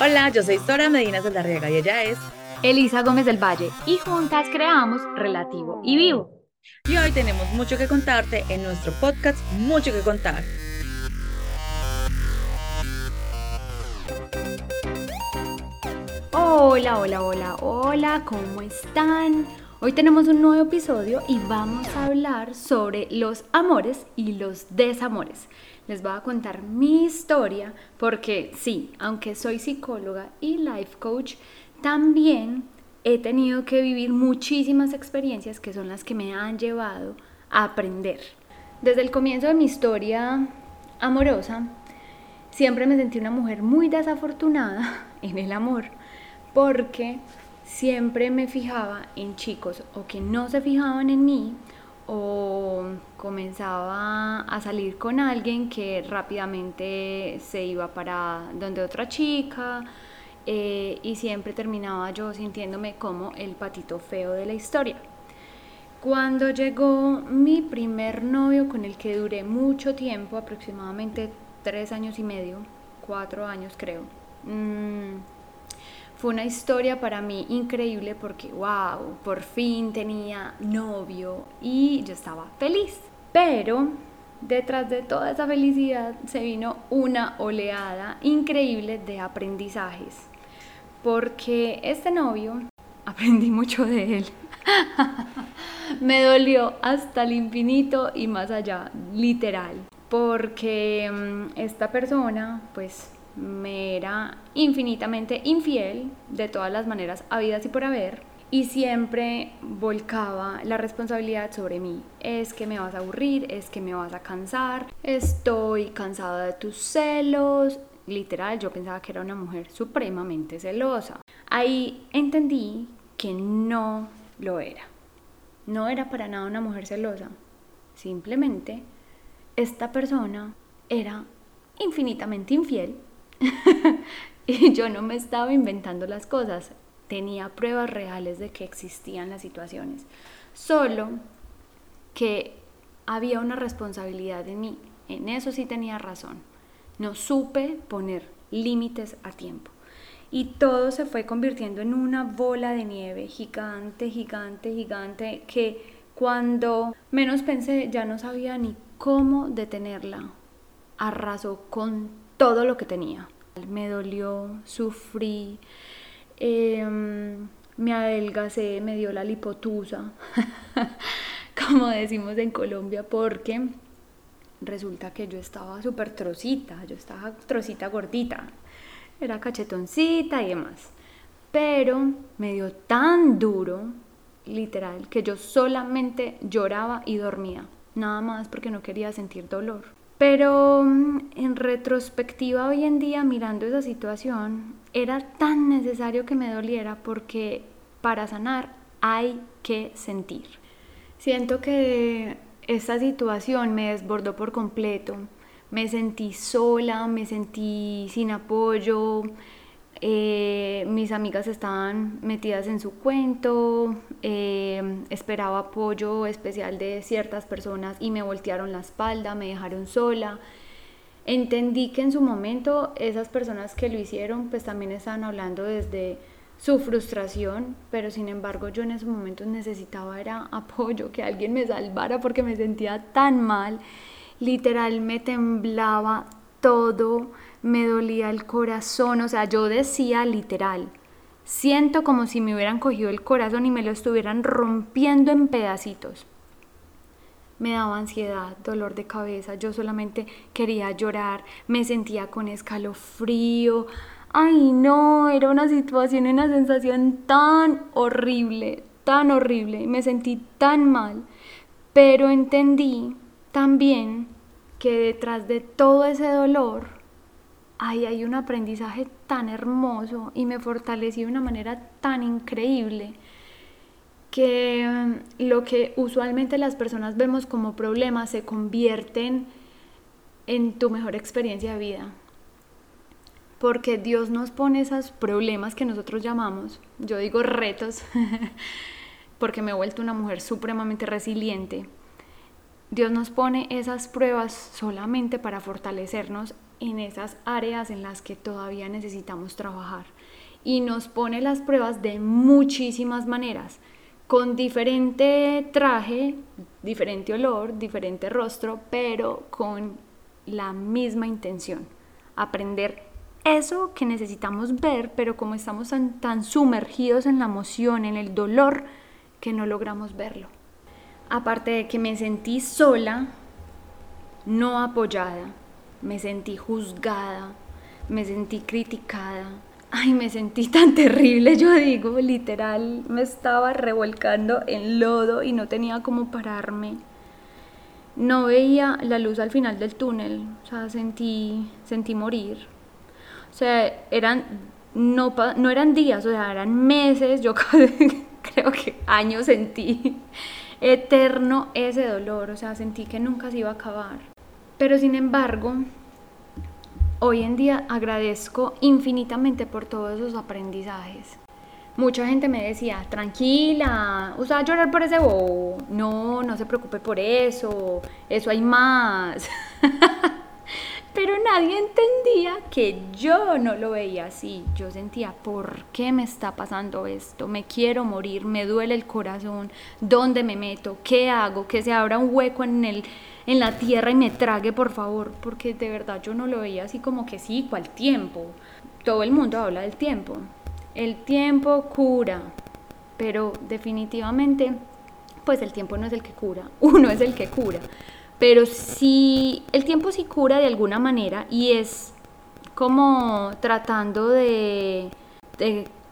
Hola, yo soy Sora Medina Saldarriaga y ella es Elisa Gómez del Valle y juntas creamos Relativo y Vivo. Y hoy tenemos mucho que contarte en nuestro podcast Mucho que contar. Hola, hola, hola, hola, ¿cómo están? Hoy tenemos un nuevo episodio y vamos a hablar sobre los amores y los desamores. Les voy a contar mi historia porque sí, aunque soy psicóloga y life coach, también he tenido que vivir muchísimas experiencias que son las que me han llevado a aprender. Desde el comienzo de mi historia amorosa, siempre me sentí una mujer muy desafortunada en el amor porque siempre me fijaba en chicos o que no se fijaban en mí o comenzaba a salir con alguien que rápidamente se iba para donde otra chica eh, y siempre terminaba yo sintiéndome como el patito feo de la historia. Cuando llegó mi primer novio con el que duré mucho tiempo, aproximadamente tres años y medio, cuatro años creo, mmm, fue una historia para mí increíble porque, wow, por fin tenía novio y yo estaba feliz. Pero detrás de toda esa felicidad se vino una oleada increíble de aprendizajes. Porque este novio, aprendí mucho de él. Me dolió hasta el infinito y más allá, literal. Porque mm, esta persona, pues me era infinitamente infiel de todas las maneras habidas y por haber y siempre volcaba la responsabilidad sobre mí. Es que me vas a aburrir, es que me vas a cansar, estoy cansada de tus celos. Literal, yo pensaba que era una mujer supremamente celosa. Ahí entendí que no lo era. No era para nada una mujer celosa. Simplemente esta persona era infinitamente infiel y yo no me estaba inventando las cosas, tenía pruebas reales de que existían las situaciones, solo que había una responsabilidad en mí, en eso sí tenía razón, no supe poner límites a tiempo. Y todo se fue convirtiendo en una bola de nieve gigante, gigante, gigante, que cuando menos pensé ya no sabía ni cómo detenerla. Arrasó con todo lo que tenía. Me dolió, sufrí, em, me adelgacé, me dio la lipotusa, como decimos en Colombia, porque resulta que yo estaba súper trocita, yo estaba trocita gordita, era cachetoncita y demás. Pero me dio tan duro, literal, que yo solamente lloraba y dormía, nada más porque no quería sentir dolor. Pero mm, en retrospectiva hoy en día, mirando esa situación, era tan necesario que me doliera porque para sanar hay que sentir. Siento que esta situación me desbordó por completo. Me sentí sola, me sentí sin apoyo, eh, mis amigas estaban metidas en su cuento, eh, esperaba apoyo especial de ciertas personas y me voltearon la espalda, me dejaron sola. Entendí que en su momento esas personas que lo hicieron pues también estaban hablando desde su frustración, pero sin embargo yo en esos momentos necesitaba era apoyo, que alguien me salvara porque me sentía tan mal, literal me temblaba todo me dolía el corazón, o sea, yo decía literal, siento como si me hubieran cogido el corazón y me lo estuvieran rompiendo en pedacitos. Me daba ansiedad, dolor de cabeza, yo solamente quería llorar, me sentía con escalofrío. Ay, no, era una situación, una sensación tan horrible, tan horrible, me sentí tan mal, pero entendí también que detrás de todo ese dolor ay, hay un aprendizaje tan hermoso y me fortalecí de una manera tan increíble que mm, lo que usualmente las personas vemos como problemas se convierten en tu mejor experiencia de vida. Porque Dios nos pone esos problemas que nosotros llamamos, yo digo retos, porque me he vuelto una mujer supremamente resiliente. Dios nos pone esas pruebas solamente para fortalecernos en esas áreas en las que todavía necesitamos trabajar y nos pone las pruebas de muchísimas maneras, con diferente traje, diferente olor, diferente rostro, pero con la misma intención, aprender eso que necesitamos ver, pero como estamos tan, sumergidos en la emoción, en el dolor, que no logramos verlo. Aparte de que me sentí sola, no apoyada, me sentí juzgada, me sentí criticada. Ay, me sentí tan terrible, yo digo, literal, me estaba revolcando en lodo y no tenía cómo pararme. No veía la luz al final del túnel, o sea, sentí, sentí morir. O sea, eran, no, no eran días, o sea, eran meses, yo creo que años sentí eterno ese dolor, o sea, sentí que nunca se iba a acabar. Pero sin embargo, hoy en día agradezco infinitamente por todos esos aprendizajes. Mucha gente me decía, tranquila, usted llorar por ese bobo. No, no se preocupe por eso, eso hay más. Pero nadie entendía que yo no lo veía así. Yo sentía, ¿por qué me está pasando esto? Me quiero morir, me duele el corazón. ¿Dónde me meto? ¿Qué hago? Que se abra un hueco en, el, en la tierra y me trague, por favor. Porque de verdad yo no lo veía así como que sí, ¿cuál tiempo? Todo el mundo habla del tiempo. El tiempo cura, pero definitivamente, pues el tiempo no es el que cura, uno es el que cura. Pero si el tiempo sí cura de alguna manera y es como tratando de,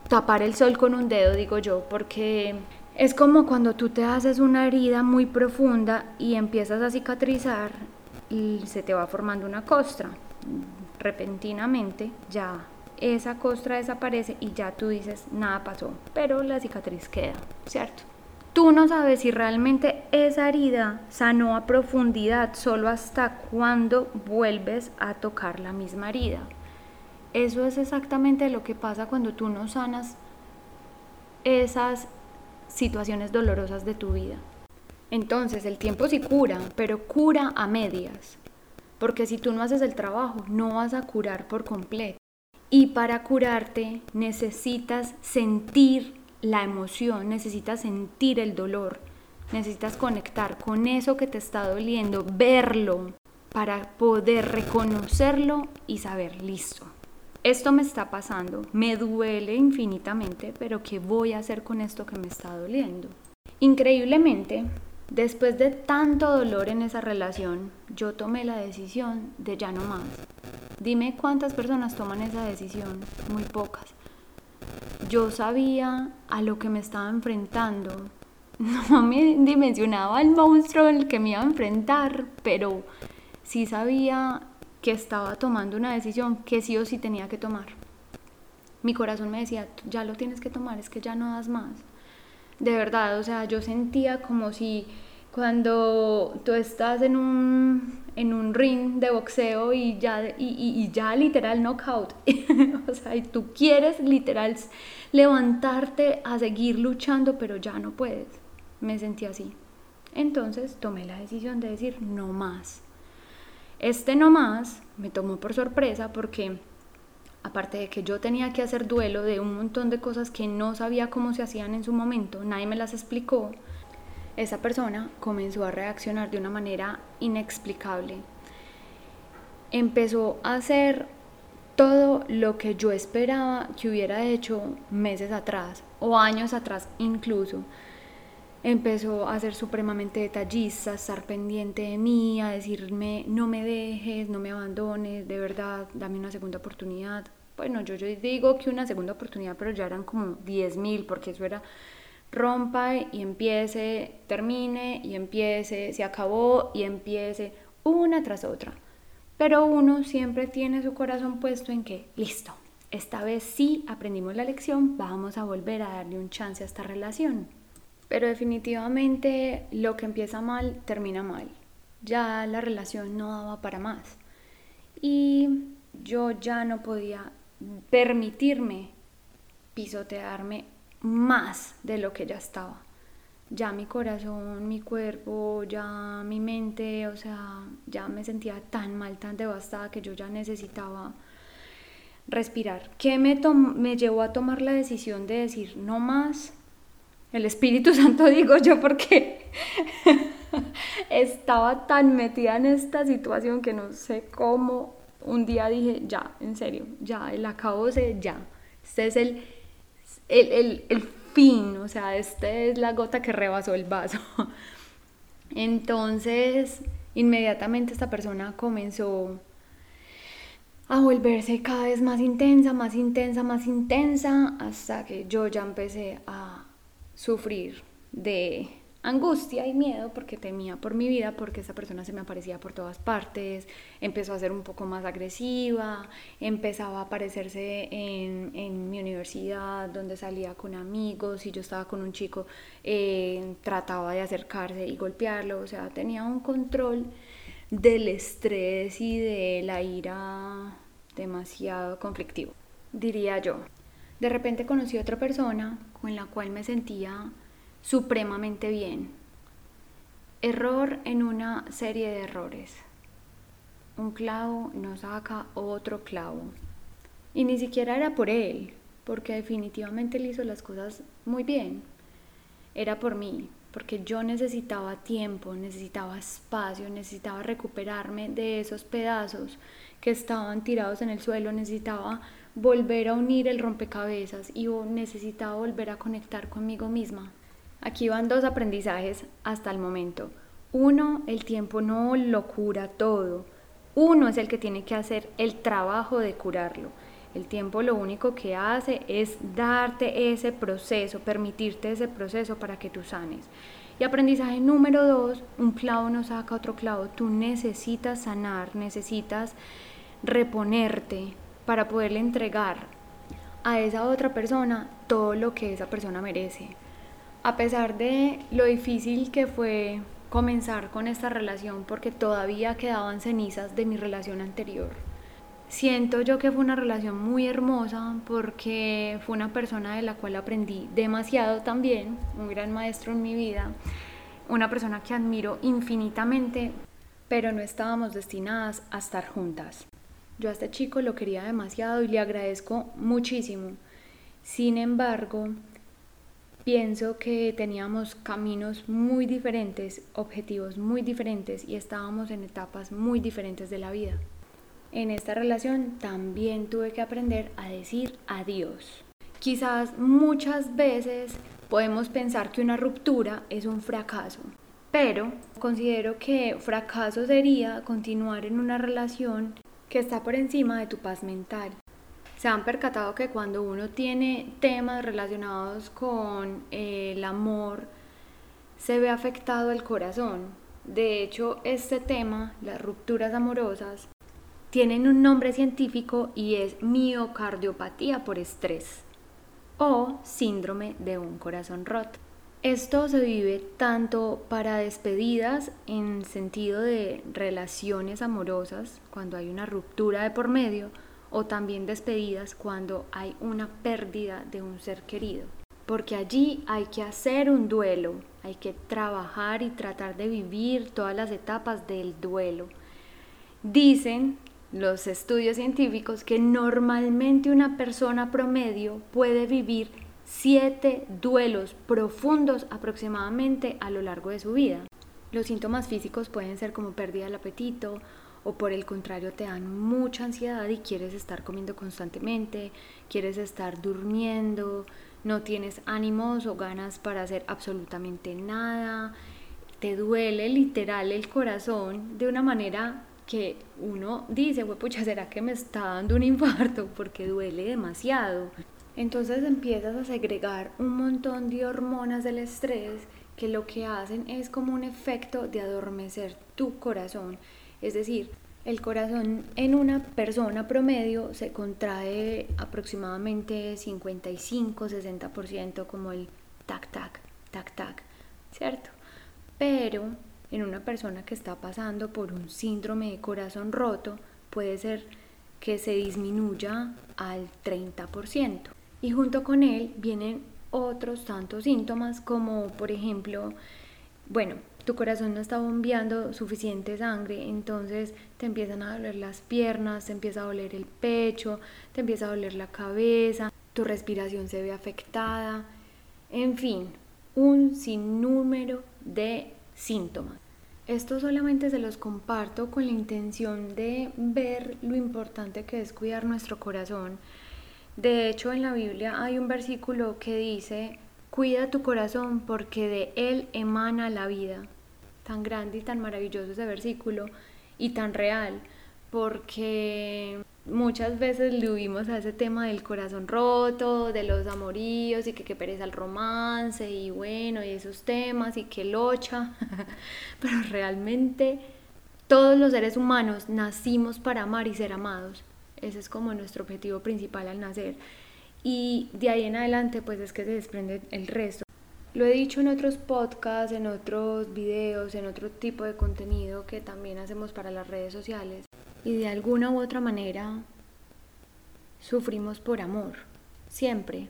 tapar el sol con un dedo, digo yo, porque es como cuando tú te haces una herida muy profunda y empiezas a cicatrizar y se te va formando una costra. Repentinamente ya esa costra desaparece y ya tú dices, nada pasó, pero la cicatriz queda, ¿cierto? Tú no sabes si realmente esa herida sanó a profundidad solo hasta cuando vuelves a tocar la misma herida. Eso es exactamente lo que pasa cuando tú no sanas esas situaciones dolorosas de tu vida. Entonces el tiempo sí cura, pero cura a medias. Porque si tú no haces el trabajo, no vas a curar por completo. Y para curarte necesitas sentir la emoción, necesitas sentir el dolor, necesitas conectar con eso que te está doliendo, verlo para poder reconocerlo y saber, listo. Esto me está pasando, me duele infinitamente, pero ¿qué voy a hacer con esto que me está doliendo? Increíblemente, después de tanto dolor en esa relación, yo tomé la decisión de ya no más. Dime cuántas personas toman esa decisión, muy pocas yo sabía a lo que me estaba enfrentando. No me dimensionaba el monstruo en el que me iba a enfrentar, pero sí sabía que estaba tomando una decisión que sí o sí tenía que tomar. Mi corazón me decía, ya lo tienes que tomar, es que ya no das más. De verdad, o sea, yo sentía como si cuando tú estás en un, en un ring de boxeo y ya, y, ya literal knockout, o sea, y tú quieres literal levantarte a seguir luchando, pero ya no puedes. Me sentí así. Entonces tomé la decisión de decir no más. Este no más me tomó por sorpresa porque aparte de que yo tenía que hacer duelo de un montón de cosas que no sabía cómo se hacían en su momento, nadie me las explicó, esa persona comenzó a reaccionar de una manera inexplicable. Empezó a hacer todo lo que yo esperaba que hubiera hecho meses atrás o años atrás incluso. Empezó a ser supremamente detallista, a estar pendiente de mí, a decirme no me dejes, no me abandones, de verdad, dame una segunda oportunidad. Bueno, yo, yo digo que una segunda oportunidad, pero ya eran como 10 mil, porque eso era rompa y empiece, termine y empiece, se acabó y empiece, una tras otra. Pero uno siempre tiene su corazón puesto en que, listo, esta vez sí aprendimos la lección, vamos a volver a darle un chance a esta relación. Pero definitivamente lo que empieza mal termina mal. Ya la relación no daba para más. Y yo ya no podía permitirme pisotearme más de lo que ya estaba. ya mi corazón, mi cuerpo, ya mi mente, o sea, ya me sentía tan mal, tan devastada que yo ya necesitaba respirar. ¿Qué me, me llevó a tomar la decisión de decir no más? El Espíritu Santo digo yo porque estaba tan metida en esta situación que no sé cómo un día dije, ya, en serio, ya, el acabose, ya. Este es el, el, el, el fin, o sea, esta es la gota que rebasó el vaso. Entonces, inmediatamente esta persona comenzó a volverse cada vez más intensa, más intensa, más intensa, hasta que yo ya empecé a sufrir de angustia y miedo porque temía por mi vida, porque esa persona se me aparecía por todas partes, empezó a ser un poco más agresiva, empezaba a aparecerse en, en mi universidad donde salía con amigos y yo estaba con un chico, eh, trataba de acercarse y golpearlo, o sea, tenía un control del estrés y de la ira demasiado conflictivo, diría yo. De repente conocí a otra persona con la cual me sentía supremamente bien. Error en una serie de errores. Un clavo no saca otro clavo. Y ni siquiera era por él, porque definitivamente él hizo las cosas muy bien. Era por mí, porque yo necesitaba tiempo, necesitaba espacio, necesitaba recuperarme de esos pedazos que estaban tirados en el suelo, necesitaba volver a unir el rompecabezas y necesitaba volver a conectar conmigo misma. Aquí van dos aprendizajes hasta el momento. Uno, el tiempo no lo cura todo. Uno es el que tiene que hacer el trabajo de curarlo. El tiempo lo único que hace es darte ese proceso, permitirte ese proceso para que tú sanes. Y aprendizaje número dos, un clavo no saca otro clavo. Tú necesitas sanar, necesitas reponerte para poderle entregar a esa otra persona todo lo que esa persona merece a pesar de lo difícil que fue comenzar con esta relación porque todavía quedaban cenizas de mi relación anterior. Siento yo que fue una relación muy hermosa porque fue una persona de la cual aprendí demasiado también, un gran maestro en mi vida, una persona que admiro infinitamente, pero no estábamos destinadas a estar juntas. Yo a este chico lo quería demasiado y le agradezco muchísimo. Sin embargo, pienso que teníamos caminos muy diferentes, objetivos muy diferentes y estábamos en etapas muy diferentes de la vida. En esta relación también tuve que aprender a decir adiós. Quizás muchas veces podemos pensar que una ruptura es un fracaso, pero considero que fracaso sería continuar en una relación que está por encima de tu paz mental, se han percatado que cuando uno tiene temas relacionados con eh, el amor, se ve afectado el corazón. De hecho, este tema, las rupturas amorosas, tienen un nombre científico y es miocardiopatía por estrés o síndrome de un corazón roto. Esto se vive tanto para despedidas en sentido de relaciones amorosas, cuando hay una ruptura de por medio, o también despedidas cuando hay una pérdida de un ser querido. Porque allí hay que hacer un duelo, hay que trabajar y tratar de vivir todas las etapas del duelo. Dicen los estudios científicos que normalmente una persona promedio puede vivir siete duelos profundos aproximadamente a lo largo de su vida. Los síntomas físicos pueden ser como pérdida del apetito, o por el contrario te dan mucha ansiedad y quieres estar comiendo constantemente, quieres estar durmiendo, no tienes ánimos o ganas para hacer absolutamente nada, te duele literal el corazón de una manera que uno dice, pucha, ¿será que me está dando un infarto? Porque duele demasiado. Entonces empiezas a segregar un montón de hormonas del estrés que lo que hacen es como un efecto de adormecer tu corazón es decir, el corazón en una persona promedio se contrae aproximadamente 55-60% como el tac tac, tac tac, ¿cierto? Pero en una persona que está pasando por un síndrome de corazón roto puede ser que se disminuya al 30%. Y junto con él vienen otros tantos síntomas como por ejemplo, bueno, tu corazón no está bombeando suficiente sangre, entonces te empiezan a doler las piernas, te empieza a doler el pecho, te empieza a doler la cabeza, tu respiración se ve afectada, en fin, un sinnúmero de síntomas. Esto solamente se los comparto con la intención de ver lo importante que es cuidar nuestro corazón. De hecho, en la Biblia hay un versículo que dice, cuida tu corazón porque de él emana la vida. Tan grande y tan maravilloso ese versículo y tan real, porque muchas veces le huimos a ese tema del corazón roto, de los amoríos y que, que pereza el romance y bueno, y esos temas y que locha, pero realmente todos los seres humanos nacimos para amar y ser amados. Ese es como nuestro objetivo principal al nacer. Y de ahí en adelante pues es que se desprende el resto. Lo he dicho en otros podcasts, en otros videos, en otro tipo de contenido que también hacemos para las redes sociales y de alguna u otra manera sufrimos por amor, siempre.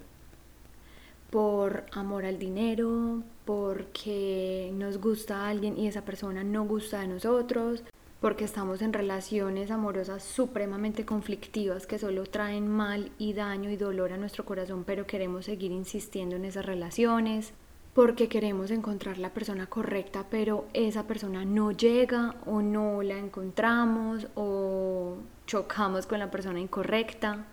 Por amor al dinero, porque nos gusta a alguien y esa persona no gusta de nosotros, porque estamos en relaciones amorosas supremamente conflictivas que solo traen mal y daño y dolor a nuestro corazón, pero queremos seguir insistiendo en esas relaciones porque queremos encontrar la persona correcta, pero esa persona no llega o no la encontramos o chocamos con la persona incorrecta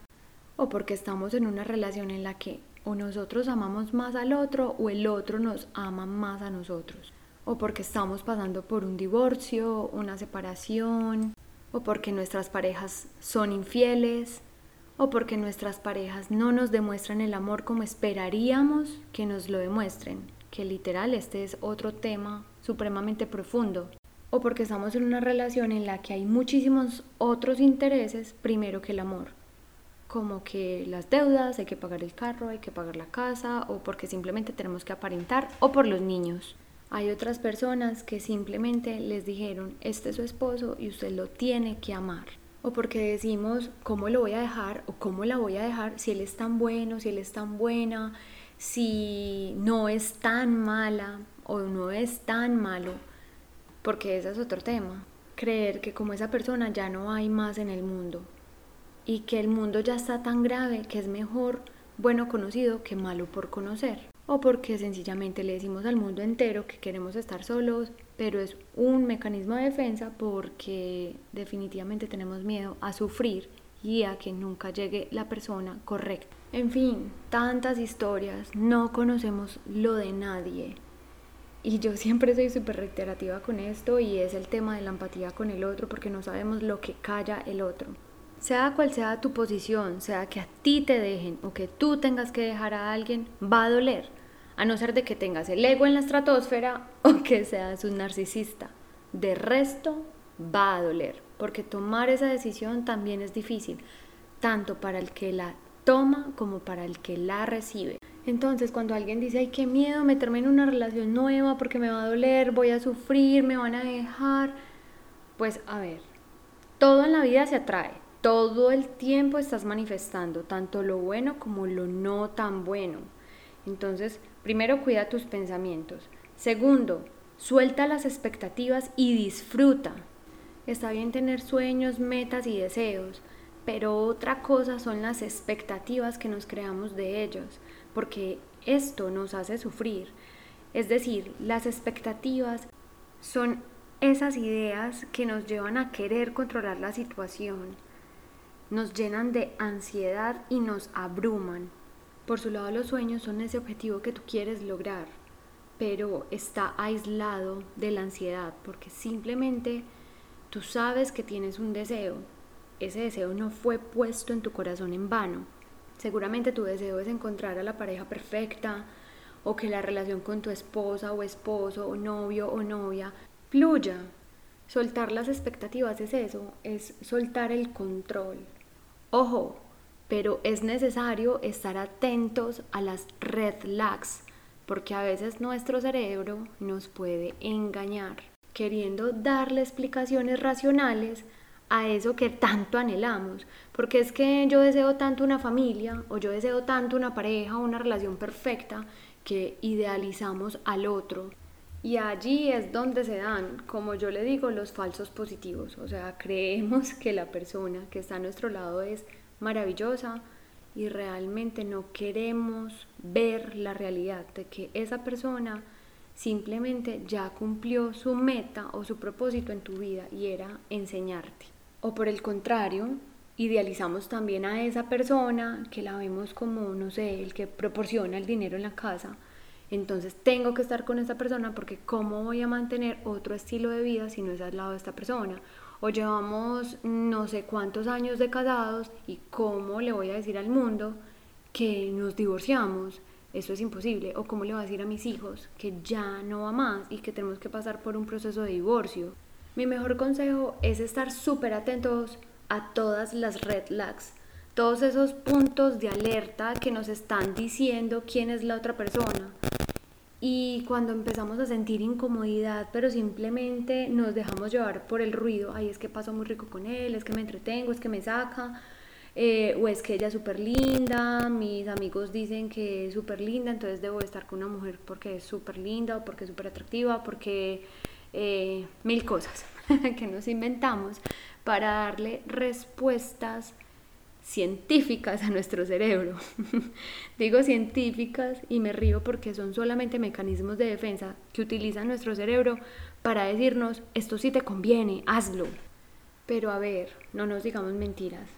o porque estamos en una relación en la que o nosotros amamos más al otro o el otro nos ama más a nosotros o porque estamos pasando por un divorcio, una separación o porque nuestras parejas son infieles o porque nuestras parejas no nos demuestran el amor como esperaríamos que nos lo demuestren, que literal este es otro tema supremamente profundo, o porque estamos en una relación en la que hay muchísimos otros intereses primero que el amor, como que las deudas, hay que pagar el carro, hay que pagar la casa, o porque simplemente tenemos que aparentar, o por los niños. Hay otras personas que simplemente les dijeron, este es su esposo y usted lo tiene que amar o porque decimos cómo lo voy a dejar o cómo la voy a dejar si él es tan bueno, si él es tan buena, si no es tan mala o no es tan malo, porque ese es otro tema. Creer que como esa persona ya no hay más en el mundo y que el mundo ya está tan grave que es mejor bueno conocido que malo por conocer o porque sencillamente le decimos al mundo entero que queremos estar solos, pero es un mecanismo de defensa porque definitivamente tenemos miedo a sufrir y a que nunca llegue la persona correcta. En fin, tantas historias, no conocemos lo de nadie. Y yo siempre soy súper reiterativa con esto y es el tema de la empatía con el otro porque no sabemos lo que calla el otro. Sea cual sea tu posición, sea que a ti te dejen o que tú tengas que dejar a alguien, va a doler, a no ser de que tengas el ego en la estratosfera o que seas un narcisista. De resto, va a doler, porque tomar esa decisión también es difícil, tanto para el que la toma como para el que la recibe. Entonces, cuando alguien dice, ay, qué miedo meterme en una relación nueva porque me va a doler, voy a sufrir, me van a dejar, pues a ver, todo en la vida se atrae todo el tiempo estás manifestando tanto lo bueno como lo no tan bueno. Entonces, primero cuida tus pensamientos. Segundo, suelta las expectativas y disfruta. Está bien tener sueños, metas y deseos, pero otra cosa son las expectativas que nos creamos de ellos, porque esto nos hace sufrir. Es decir, las expectativas son esas ideas que nos llevan a querer controlar la situación nos llenan de ansiedad y nos abruman. Por su lado los sueños son ese objetivo que tú quieres lograr, pero está aislado de la ansiedad porque simplemente tú sabes que tienes un deseo. Ese deseo no fue puesto en tu corazón en vano. Seguramente tu deseo es encontrar a la pareja perfecta o que la relación con tu esposa o esposo o novio o novia fluya. Soltar las expectativas es eso, es soltar el control. Ojo, pero es necesario estar atentos a las red flags, porque a veces nuestro cerebro nos puede engañar, queriendo darle explicaciones racionales a eso que tanto anhelamos. Porque es que yo deseo tanto una familia o yo deseo tanto una pareja o una relación perfecta que idealizamos al otro. Y allí es donde se dan, como yo le digo, los falsos positivos. O sea, creemos que la persona que está a nuestro lado es maravillosa y realmente no queremos ver la realidad de que esa persona simplemente ya cumplió su meta o su propósito en tu vida y era enseñarte. O por el contrario, idealizamos también a esa persona que la vemos como, no sé, el que proporciona el dinero en la casa. Entonces tengo que estar con esa persona porque ¿cómo voy a mantener otro estilo de vida si no es al lado de esta persona? O llevamos no sé cuántos años de casados y ¿cómo le voy a decir al mundo que nos divorciamos? Eso es imposible. O cómo le voy a decir a mis hijos que ya no va más y que tenemos que pasar por un proceso de divorcio. Mi mejor consejo es estar súper atentos a todas las red flags, todos esos puntos de alerta que nos están diciendo quién es la otra persona. Y cuando empezamos a sentir incomodidad, pero simplemente nos dejamos llevar por el ruido, ay, es que paso muy rico con él, es que me entretengo, es que me saca, eh, o es que ella es súper linda, mis amigos dicen que es súper linda, entonces debo estar con una mujer porque es súper linda o porque es súper atractiva, porque eh, mil cosas que nos inventamos para darle respuestas científicas a nuestro cerebro. Digo científicas y me río porque son solamente mecanismos de defensa que utiliza nuestro cerebro para decirnos, esto sí te conviene, hazlo. Pero a ver, no nos digamos mentiras.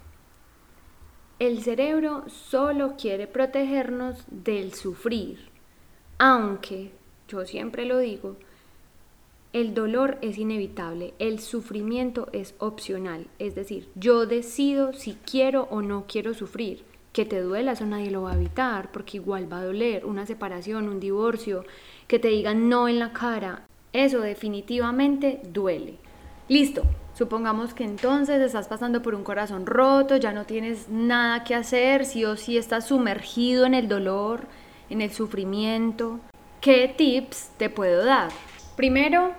El cerebro solo quiere protegernos del sufrir, aunque, yo siempre lo digo, el dolor es inevitable, el sufrimiento es opcional, es decir, yo decido si quiero o no quiero sufrir. Que te duela, eso nadie lo va a evitar, porque igual va a doler una separación, un divorcio, que te digan no en la cara, eso definitivamente duele. Listo, Supongamos que entonces estás pasando por un corazón roto, ya no tienes nada que hacer, sí o sí estás sumergido en el dolor, en el sufrimiento. ¿Qué tips te puedo dar? Primero,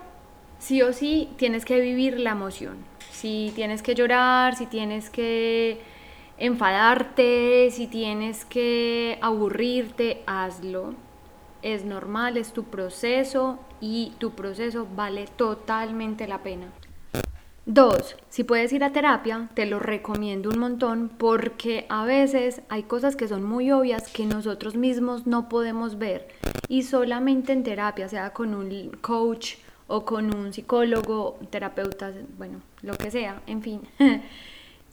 sí o sí tienes que vivir la emoción. Si tienes que llorar, si tienes que enfadarte, si tienes que aburrirte, hazlo. Es normal, es tu proceso y tu proceso vale totalmente la pena. Dos, si puedes ir a terapia, te lo recomiendo un montón porque a veces hay cosas que son muy obvias que nosotros mismos no podemos ver y solamente en terapia, sea con un coach o con un psicólogo, terapeuta, bueno, lo que sea, en fin,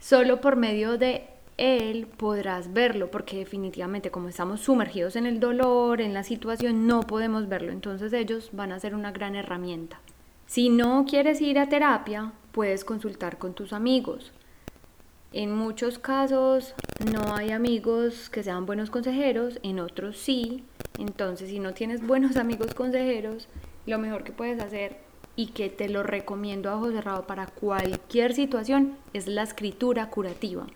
solo por medio de él podrás verlo porque definitivamente como estamos sumergidos en el dolor, en la situación, no podemos verlo, entonces ellos van a ser una gran herramienta. Si no quieres ir a terapia, puedes consultar con tus amigos. En muchos casos no hay amigos que sean buenos consejeros, en otros sí. Entonces, si no tienes buenos amigos consejeros, lo mejor que puedes hacer y que te lo recomiendo a ojo cerrado para cualquier situación es la escritura curativa.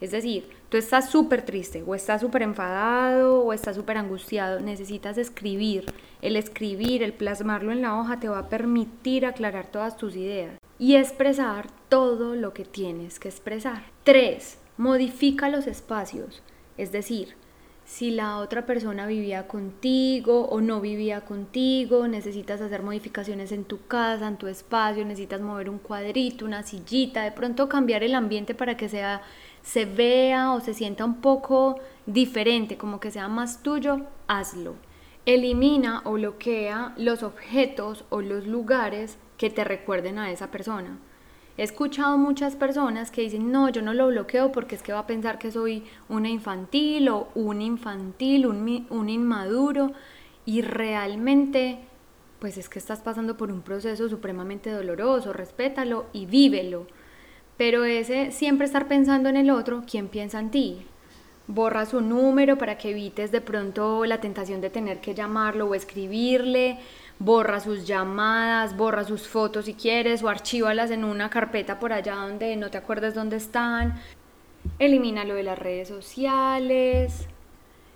Es decir, tú estás súper triste o estás súper enfadado o estás súper angustiado, necesitas escribir. El escribir, el plasmarlo en la hoja te va a permitir aclarar todas tus ideas y expresar todo lo que tienes que expresar. 3. Modifica los espacios, es decir, si la otra persona vivía contigo o no vivía contigo, necesitas hacer modificaciones en tu casa, en tu espacio, necesitas mover un cuadrito, una sillita, de pronto cambiar el ambiente para que sea se vea o se sienta un poco diferente, como que sea más tuyo, hazlo. Elimina o bloquea los objetos o los lugares que te recuerden a esa persona. He escuchado muchas personas que dicen, no, yo no lo bloqueo porque es que va a pensar que soy una infantil o un infantil, un, un inmaduro. Y realmente, pues es que estás pasando por un proceso supremamente doloroso, respétalo y vívelo. Pero ese siempre estar pensando en el otro, ¿quién piensa en ti? Borra su número para que evites de pronto la tentación de tener que llamarlo o escribirle borra sus llamadas, borra sus fotos si quieres o archívalas en una carpeta por allá donde no te acuerdes dónde están. Elimina lo de las redes sociales.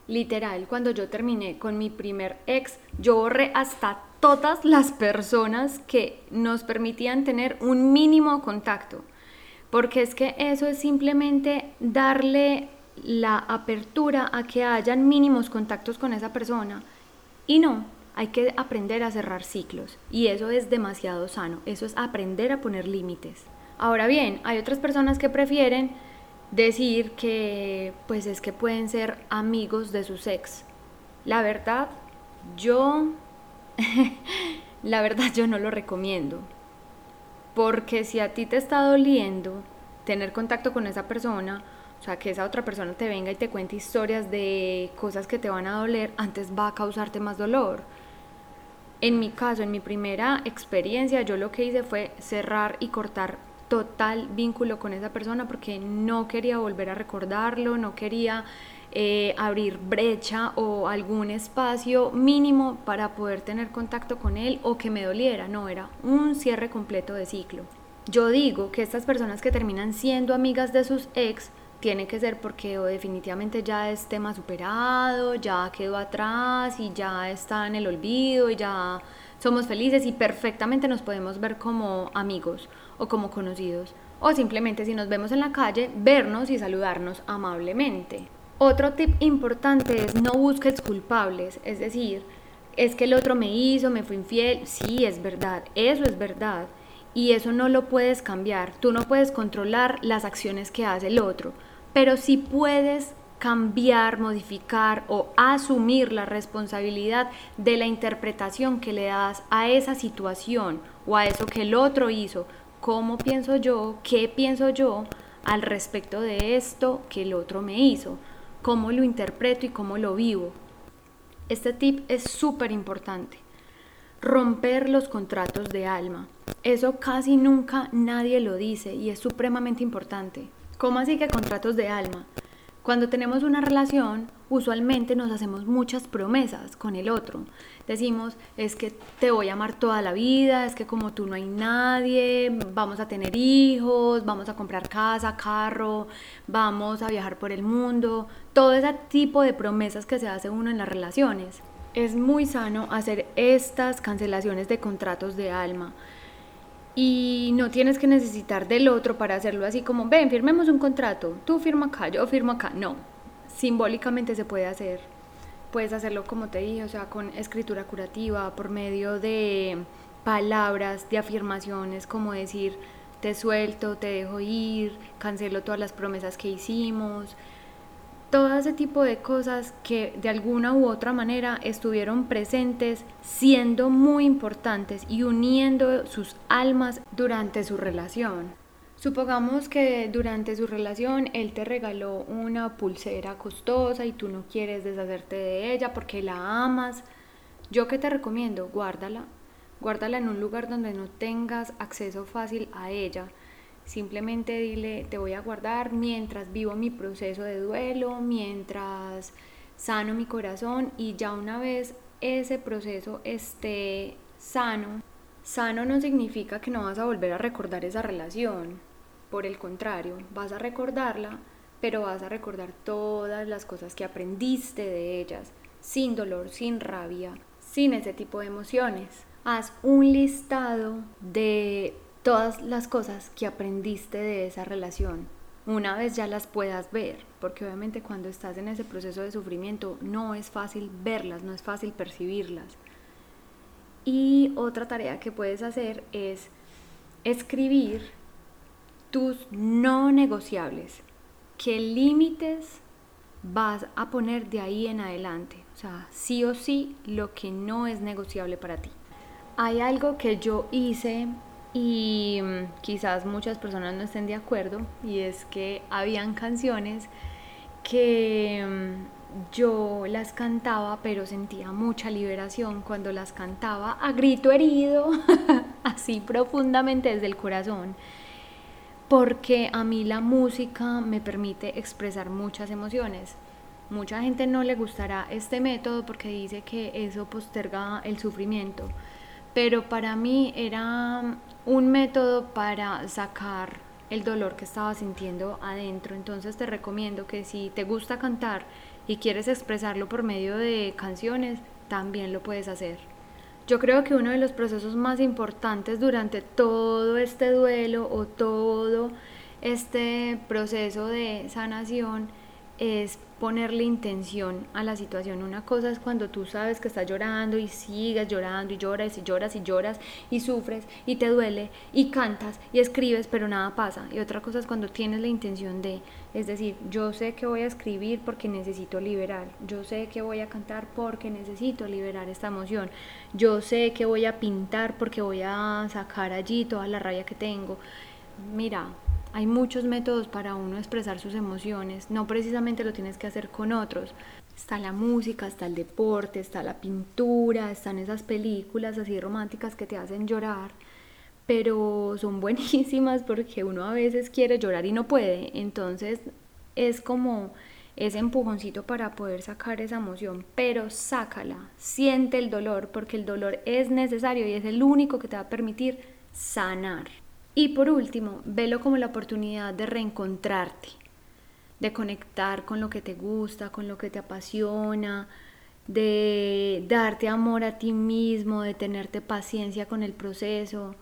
Literal, cuando yo terminé con mi primer ex, yo borré hasta todas las personas que nos permitían tener un mínimo contacto. porque es que eso es simplemente darle la apertura a que hayan mínimos contactos con esa persona. Y no, hay que aprender a cerrar ciclos y eso es demasiado sano, eso es aprender a poner límites. Ahora bien, hay otras personas que prefieren decir que pues es que pueden ser amigos de su ex. La verdad, yo la verdad yo no lo recomiendo. Porque si a ti te está doliendo tener contacto con esa persona, o sea, que esa otra persona te venga y te cuente historias de cosas que te van a doler, antes va a causarte más dolor. En mi caso, en mi primera experiencia, yo lo que hice fue cerrar y cortar total vínculo con esa persona porque no quería volver a recordarlo, no quería eh, abrir brecha o algún espacio mínimo para poder tener contacto con él o que me doliera, no, era un cierre completo de ciclo. Yo digo que estas personas que terminan siendo amigas de sus ex tiene que ser porque o definitivamente ya es tema superado, ya quedó atrás y ya está en el olvido y ya somos felices y perfectamente nos podemos ver como amigos o como conocidos. O simplemente si nos vemos en la calle, vernos y saludarnos amablemente. Otro tip importante es no busques culpables, es decir, es que el otro me hizo, me fue infiel, sí, es verdad, eso es verdad, y eso no lo puedes cambiar. Tú no puedes controlar las acciones que hace el otro, pero sí puedes cambiar, modificar o asumir la responsabilidad de la interpretación que le das a esa situación o a eso que el otro hizo. ¿Cómo pienso yo? ¿Qué pienso yo al respecto de esto que el otro me hizo? ¿Cómo lo interpreto y cómo lo vivo? Este tip es súper importante romper los contratos de alma. Eso casi nunca nadie lo dice y es supremamente importante. ¿Cómo así que contratos de alma? Cuando tenemos una relación, usualmente nos hacemos muchas promesas con el otro. Decimos, es que te voy a amar toda la vida, es que como tú no hay nadie, vamos a tener hijos, vamos a comprar casa, carro, vamos a viajar por el mundo, todo ese tipo de promesas que se hace uno en las relaciones es muy sano hacer estas cancelaciones de contratos de alma. Y no tienes que necesitar del otro para hacerlo así como, ven, firmemos un contrato, tú firma acá, yo firmo acá. No, simbólicamente se puede hacer. Puedes hacerlo como te dije, o sea, con escritura curativa, por medio de palabras, de afirmaciones, como decir, te suelto, te dejo ir, cancelo todas las promesas que hicimos todo ese tipo de cosas que de alguna u otra manera estuvieron presentes, siendo muy importantes y uniendo sus almas durante su relación. Supongamos que durante su relación él te regaló una pulsera costosa y tú no quieres deshacerte de ella porque la amas. Yo que te recomiendo, guárdala. Guárdala en un lugar donde no tengas acceso fácil a ella Simplemente dile, te voy a guardar mientras vivo mi proceso de duelo, mientras sano mi corazón y ya una vez ese proceso esté sano, sano no significa que no vas a volver a recordar esa relación. Por el contrario, vas a recordarla, pero vas a recordar todas las cosas que aprendiste de ellas, sin dolor, sin rabia, sin ese tipo de emociones. Haz un listado de todas las cosas que aprendiste de esa relación, una vez ya las puedas ver, porque obviamente cuando estás en ese proceso de sufrimiento no es fácil verlas, no es fácil percibirlas. Y otra tarea que puedes hacer es escribir tus no negociables, qué límites vas a poner de ahí en adelante, o sea, sí o sí lo que no es negociable para ti. Hay algo que yo hice y mm, quizás muchas personas no estén de acuerdo y es que habían canciones que mm, yo las cantaba pero sentía mucha liberación cuando las cantaba a grito herido, así profundamente desde el corazón, porque a mí la música me permite expresar muchas emociones. Mucha gente no le gustará este método porque dice que eso posterga el sufrimiento, pero para mí era un método para sacar el dolor que estaba sintiendo adentro. Entonces te recomiendo que si te gusta cantar y quieres expresarlo por medio de canciones, también lo puedes hacer. Yo creo que uno de los procesos más importantes durante todo este duelo o todo este proceso de sanación es ponerle intención a la situación. Una cosa es cuando tú sabes que estás llorando y sigues llorando y lloras y lloras y lloras y sufres y te duele y cantas y escribes pero nada pasa. Y otra cosa es cuando tienes la intención de, es decir, yo sé que voy a escribir porque necesito liberar, yo sé que voy a cantar porque necesito liberar esta emoción, yo sé que voy a pintar porque voy a sacar allí toda la rabia que tengo. Mira, hay muchos métodos para uno expresar sus emociones, no precisamente lo tienes que hacer con otros. Está la música, está el deporte, está la pintura, están esas películas así románticas que te hacen llorar, pero son buenísimas porque uno a veces quiere llorar y no puede, entonces es como ese empujoncito para poder sacar esa emoción, pero sácala, siente el dolor porque el dolor es necesario y es el único que te va a permitir sanar. Y por último, velo como la oportunidad de reencontrarte, de conectar con lo que te gusta, con lo que te apasiona, de darte amor a ti mismo, de tenerte paciencia con el proceso.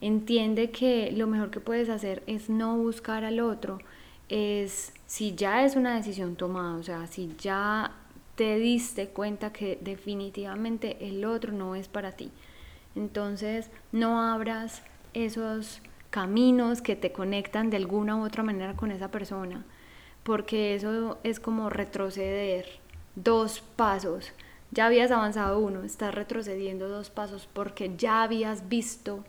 Entiende que lo mejor que puedes hacer es no buscar al otro, es si ya es una decisión tomada, o sea, si ya te diste cuenta que definitivamente el otro no es para ti. Entonces, no abras esos caminos que te conectan de alguna u otra manera con esa persona, porque eso es como retroceder dos pasos. Ya habías avanzado uno, estás retrocediendo dos pasos porque ya habías visto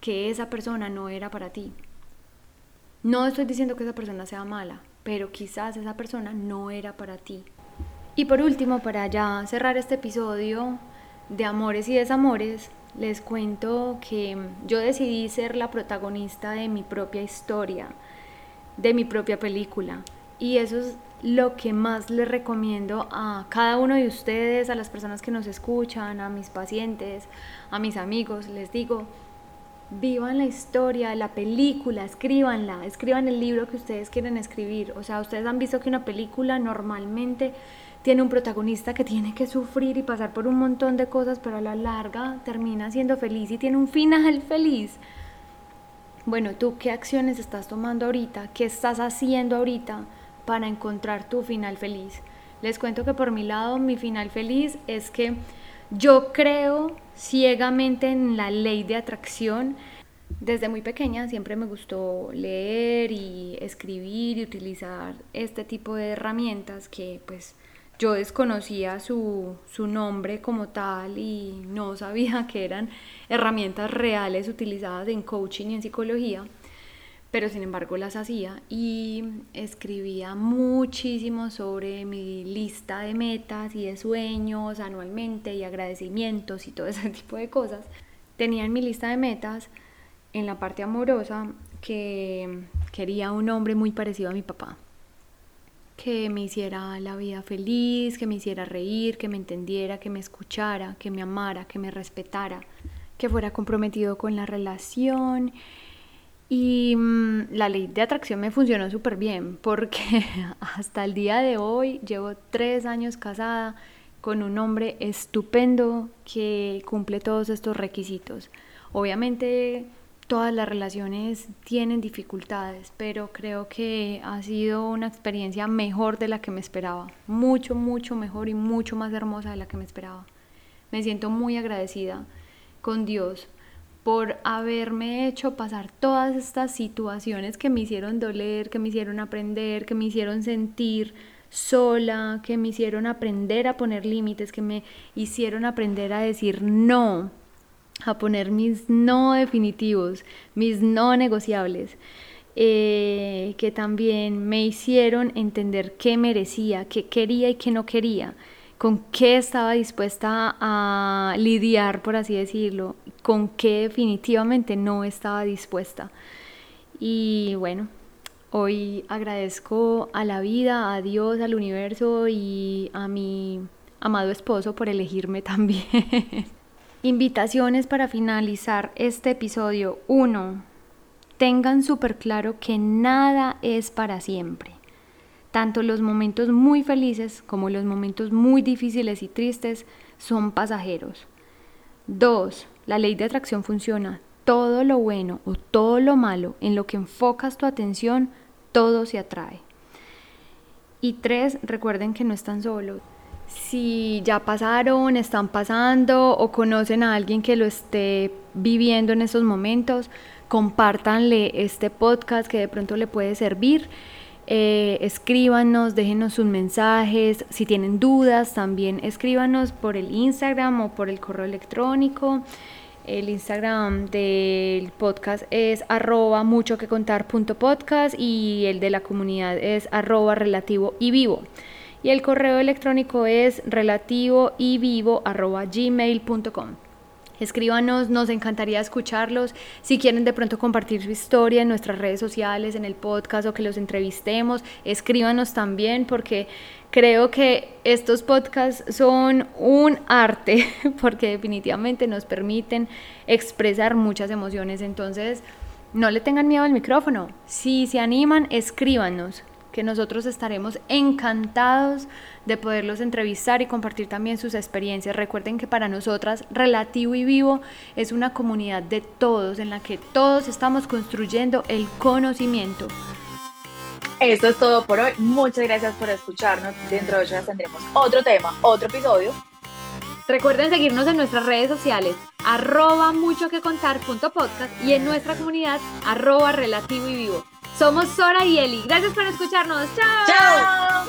que esa persona no era para ti. No estoy diciendo que esa persona sea mala, pero quizás esa persona no era para ti. Y por último, para ya cerrar este episodio de amores y desamores, les cuento que yo decidí ser la protagonista de mi propia historia, de mi propia película. Y eso es lo que más les recomiendo a cada uno de ustedes, a las personas que nos escuchan, a mis pacientes, a mis amigos. Les digo, vivan la historia, la película, escríbanla, escriban el libro que ustedes quieren escribir. O sea, ustedes han visto que una película normalmente tiene un protagonista que tiene que sufrir y pasar por un montón de cosas, pero a la larga termina siendo feliz y tiene un final feliz. Bueno, tú qué acciones estás tomando ahorita, qué estás haciendo ahorita para encontrar tu final feliz. Les cuento que por mi lado mi final feliz es que yo creo ciegamente en la ley de atracción. Desde muy pequeña siempre me gustó leer y escribir y utilizar este tipo de herramientas que pues yo desconocía su, su, nombre como tal y no sabía que eran herramientas reales utilizadas en coaching y en psicología, pero sin embargo las hacía y escribía muchísimo sobre mi lista de metas y de sueños anualmente y agradecimientos y todo ese tipo de cosas. Tenía en mi lista de metas en la parte amorosa que quería un hombre muy parecido a mi papá que me hiciera la vida feliz, que me hiciera reír, que me entendiera, que me escuchara, que me amara, que me respetara, que fuera comprometido con la relación. Y mm, la ley de atracción me funcionó súper bien porque hasta el día de hoy llevo tres años casada con un hombre estupendo que cumple todos estos requisitos. Obviamente todas las relaciones tienen dificultades, pero creo que ha sido una experiencia mejor de la que me esperaba, mucho, mucho mejor y mucho más hermosa de la que me esperaba. Me siento muy agradecida con Dios por haberme hecho pasar todas estas situaciones que me hicieron doler, que me hicieron aprender, que me hicieron sentir sola, que me hicieron aprender a poner límites, que me hicieron aprender a decir no a poner mis no definitivos, mis no negociables, eh, que también me hicieron entender qué merecía, qué quería y qué no quería, con qué estaba dispuesta a lidiar, por así decirlo, con qué definitivamente no estaba dispuesta. Y bueno, hoy agradezco a la vida, a Dios, al universo y a mi amado esposo por elegirme también. Invitaciones para finalizar este episodio. 1. Tengan súper claro que nada es para siempre. Tanto los momentos muy felices como los momentos muy difíciles y tristes son pasajeros. 2. La ley de atracción funciona. todo lo bueno o todo lo malo en lo que enfocas tu atención, todo se atrae. Y tres, recuerden que no están solos. Si ya pasaron, están pasando o conocen a alguien que lo esté viviendo en estos momentos, compártanle este podcast que de pronto le puede servir. Eh, escríbanos, déjenos sus mensajes, si tienen dudas también escríbanos por el Instagram o por el correo electrónico. El Instagram del podcast es arroba mucho que contar punto podcast y el de la comunidad es arroba relativo y vivo. Y el correo electrónico es relativo y vivo gmail.com. Escríbanos, nos encantaría escucharlos. Si quieren de pronto compartir su historia en nuestras redes sociales, en el podcast o que los entrevistemos, escríbanos también porque creo que estos podcasts son un arte porque definitivamente nos permiten expresar muchas emociones. Entonces, no le tengan miedo al micrófono. Si se animan, escríbanos que nosotros estaremos encantados de poderlos entrevistar y compartir también sus experiencias. Recuerden que para nosotras Relativo y Vivo es una comunidad de todos en la que todos estamos construyendo el conocimiento. Esto es todo por hoy. Muchas gracias por escucharnos. Dentro de ocho días tendremos otro tema, otro episodio. Recuerden seguirnos en nuestras redes sociales, arroba mucho que contar podcast y en nuestra comunidad, arroba relativo y vivo. Somos Sora y Eli. Gracias por escucharnos. ¡Chao! ¡Chao!